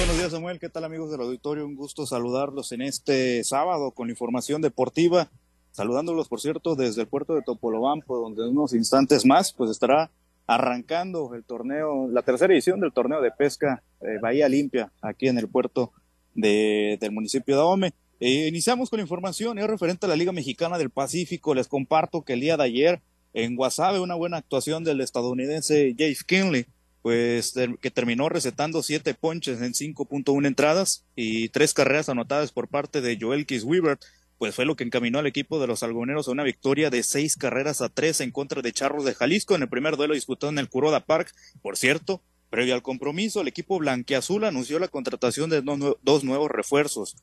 buenos días, Samuel. ¿Qué tal, amigos del auditorio? Un gusto saludarlos en este sábado con información deportiva. Saludándolos, por cierto, desde el puerto de Topolobampo, donde en unos instantes más, pues estará arrancando el torneo, la tercera edición del torneo de pesca eh, Bahía Limpia, aquí en el puerto de, del municipio de Ahome. Eh, iniciamos con información, es referente a la Liga Mexicana del Pacífico. Les comparto que el día de ayer en Guasave, una buena actuación del estadounidense Jace Kinley, pues que terminó recetando siete ponches en 5.1 entradas y tres carreras anotadas por parte de Joel Weaver, pues fue lo que encaminó al equipo de los algoneros a una victoria de seis carreras a tres en contra de Charros de Jalisco en el primer duelo disputado en el Curoda Park. Por cierto, previo al compromiso, el equipo blanqueazul anunció la contratación de dos nuevos refuerzos.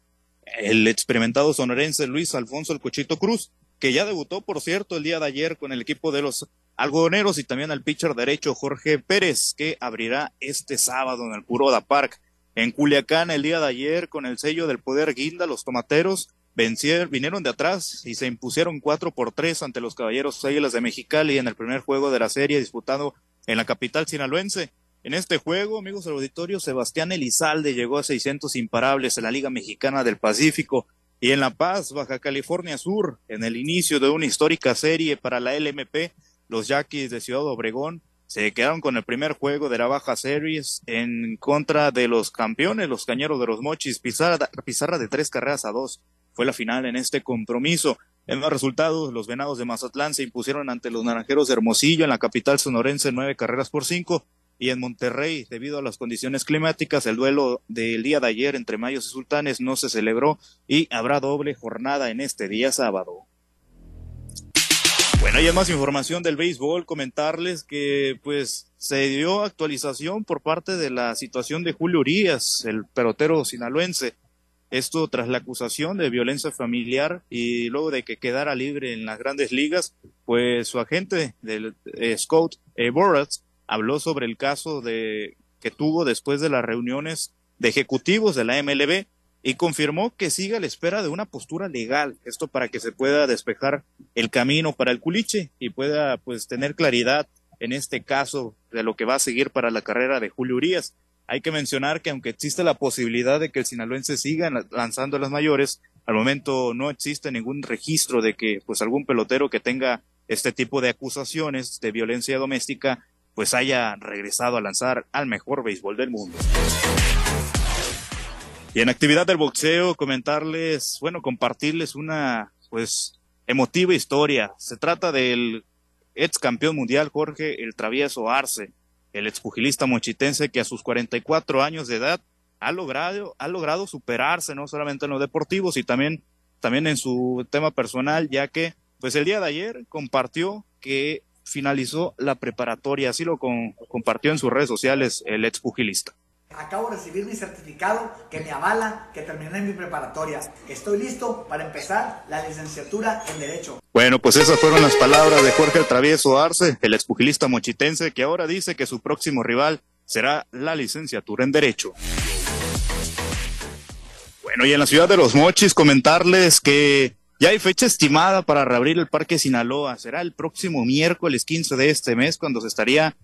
El experimentado sonorense Luis Alfonso El Cochito Cruz, que ya debutó, por cierto, el día de ayer con el equipo de los algodoneros y también al pitcher derecho Jorge Pérez, que abrirá este sábado en el Curoda Park. En Culiacán, el día de ayer, con el sello del poder guinda, los tomateros vencieron, vinieron de atrás y se impusieron cuatro por tres ante los caballeros Águilas de Mexicali en el primer juego de la serie disputado en la capital sinaloense. En este juego, amigos del auditorio, Sebastián Elizalde llegó a 600 imparables en la Liga Mexicana del Pacífico y en La Paz, Baja California Sur, en el inicio de una histórica serie para la LMP, los Yaquis de Ciudad Obregón se quedaron con el primer juego de la Baja Series en contra de los campeones, los Cañeros de los Mochis, pizarra, pizarra de tres carreras a dos. Fue la final en este compromiso. En los resultados, los Venados de Mazatlán se impusieron ante los Naranjeros de Hermosillo en la capital sonorense nueve carreras por cinco. Y en Monterrey, debido a las condiciones climáticas, el duelo del día de ayer entre Mayos y Sultanes no se celebró y habrá doble jornada en este día sábado. Bueno, más información del béisbol, comentarles que pues se dio actualización por parte de la situación de Julio Urias, el pelotero sinaloense. Esto tras la acusación de violencia familiar y luego de que quedara libre en las grandes ligas, pues su agente del eh, Scott eh, habló sobre el caso de que tuvo después de las reuniones de ejecutivos de la MLB y confirmó que sigue a la espera de una postura legal, esto para que se pueda despejar el camino para el culiche y pueda pues tener claridad en este caso de lo que va a seguir para la carrera de Julio Urias. Hay que mencionar que aunque existe la posibilidad de que el sinaloense siga lanzando las mayores, al momento no existe ningún registro de que pues algún pelotero que tenga este tipo de acusaciones de violencia doméstica pues haya regresado a lanzar al mejor béisbol del mundo. Y en actividad del boxeo, comentarles, bueno, compartirles una, pues, emotiva historia. Se trata del ex campeón mundial Jorge El Travieso Arce, el expugilista mochitense que a sus 44 años de edad ha logrado, ha logrado superarse no solamente en lo deportivo, sino también, también en su tema personal, ya que, pues el día de ayer compartió que finalizó la preparatoria, así lo compartió en sus redes sociales el ex pugilista. Acabo de recibir mi certificado que me avala que terminé mi preparatoria. Estoy listo para empezar la licenciatura en Derecho. Bueno, pues esas fueron las palabras de Jorge Travieso Arce, el expugilista mochitense, que ahora dice que su próximo rival será la licenciatura en Derecho. Bueno, y en la ciudad de Los Mochis comentarles que ya hay fecha estimada para reabrir el Parque Sinaloa. Será el próximo miércoles 15 de este mes cuando se estaría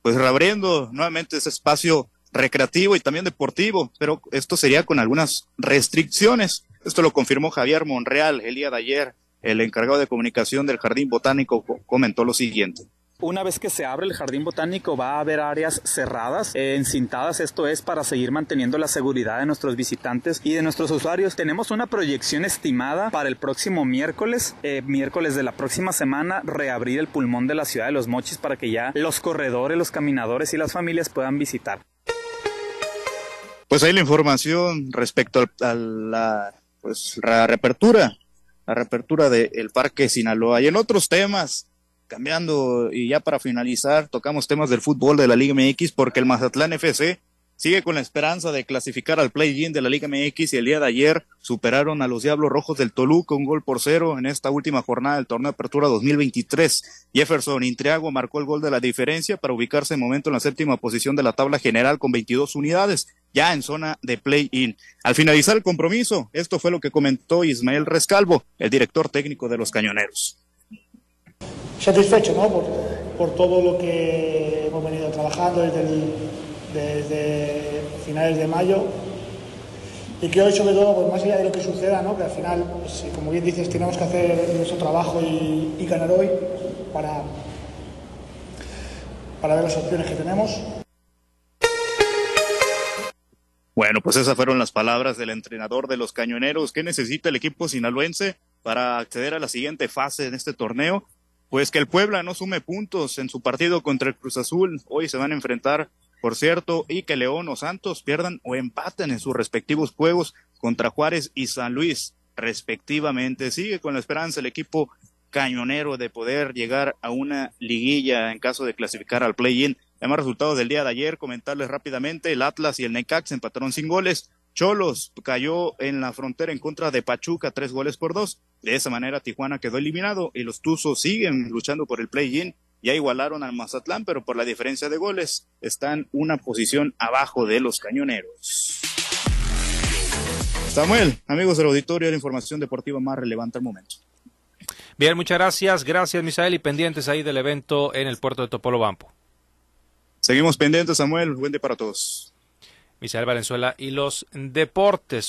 pues reabriendo nuevamente ese espacio recreativo y también deportivo, pero esto sería con algunas restricciones. Esto lo confirmó Javier Monreal el día de ayer. El encargado de comunicación del Jardín Botánico comentó lo siguiente. Una vez que se abre el jardín botánico va a haber áreas cerradas, eh, encintadas, esto es para seguir manteniendo la seguridad de nuestros visitantes y de nuestros usuarios. Tenemos una proyección estimada para el próximo miércoles, eh, miércoles de la próxima semana, reabrir el pulmón de la ciudad de Los Mochis para que ya los corredores, los caminadores y las familias puedan visitar. Pues ahí la información respecto a la, pues, la reapertura, la reapertura del Parque Sinaloa. Y en otros temas, cambiando y ya para finalizar, tocamos temas del fútbol de la Liga MX porque el Mazatlán FC sigue con la esperanza de clasificar al play-in de la Liga MX y el día de ayer superaron a los Diablos Rojos del Toluca un gol por cero en esta última jornada del torneo de apertura 2023. Jefferson Intriago marcó el gol de la diferencia para ubicarse en momento en la séptima posición de la tabla general con 22 unidades, ya en zona de play-in. Al finalizar el compromiso, esto fue lo que comentó Ismael Rescalvo, el director técnico de los Cañoneros satisfecho ¿no? por, por todo lo que hemos venido trabajando desde el, desde finales de mayo y que hoy sobre todo, pues más allá de lo que suceda, ¿no? que al final, pues, como bien dices, tenemos que hacer nuestro trabajo y, y ganar hoy para, para ver las opciones que tenemos. Bueno, pues esas fueron las palabras del entrenador de los cañoneros. ¿Qué necesita el equipo sinaloense para acceder a la siguiente fase en este torneo? Pues que el Puebla no sume puntos en su partido contra el Cruz Azul. Hoy se van a enfrentar, por cierto, y que León o Santos pierdan o empaten en sus respectivos juegos contra Juárez y San Luis, respectivamente. Sigue con la esperanza el equipo cañonero de poder llegar a una liguilla en caso de clasificar al play-in. Además, resultados del día de ayer, comentarles rápidamente, el Atlas y el Necax empataron sin goles. Cholos cayó en la frontera en contra de Pachuca, tres goles por dos. De esa manera, Tijuana quedó eliminado y los Tuzos siguen luchando por el play-in. Ya igualaron al Mazatlán, pero por la diferencia de goles están una posición abajo de los cañoneros. Samuel, amigos del auditorio, la información deportiva más relevante al momento. Bien, muchas gracias. Gracias, Misael, y pendientes ahí del evento en el puerto de Topolobampo. Seguimos pendientes, Samuel. Buen día para todos. Misael Valenzuela y los deportes.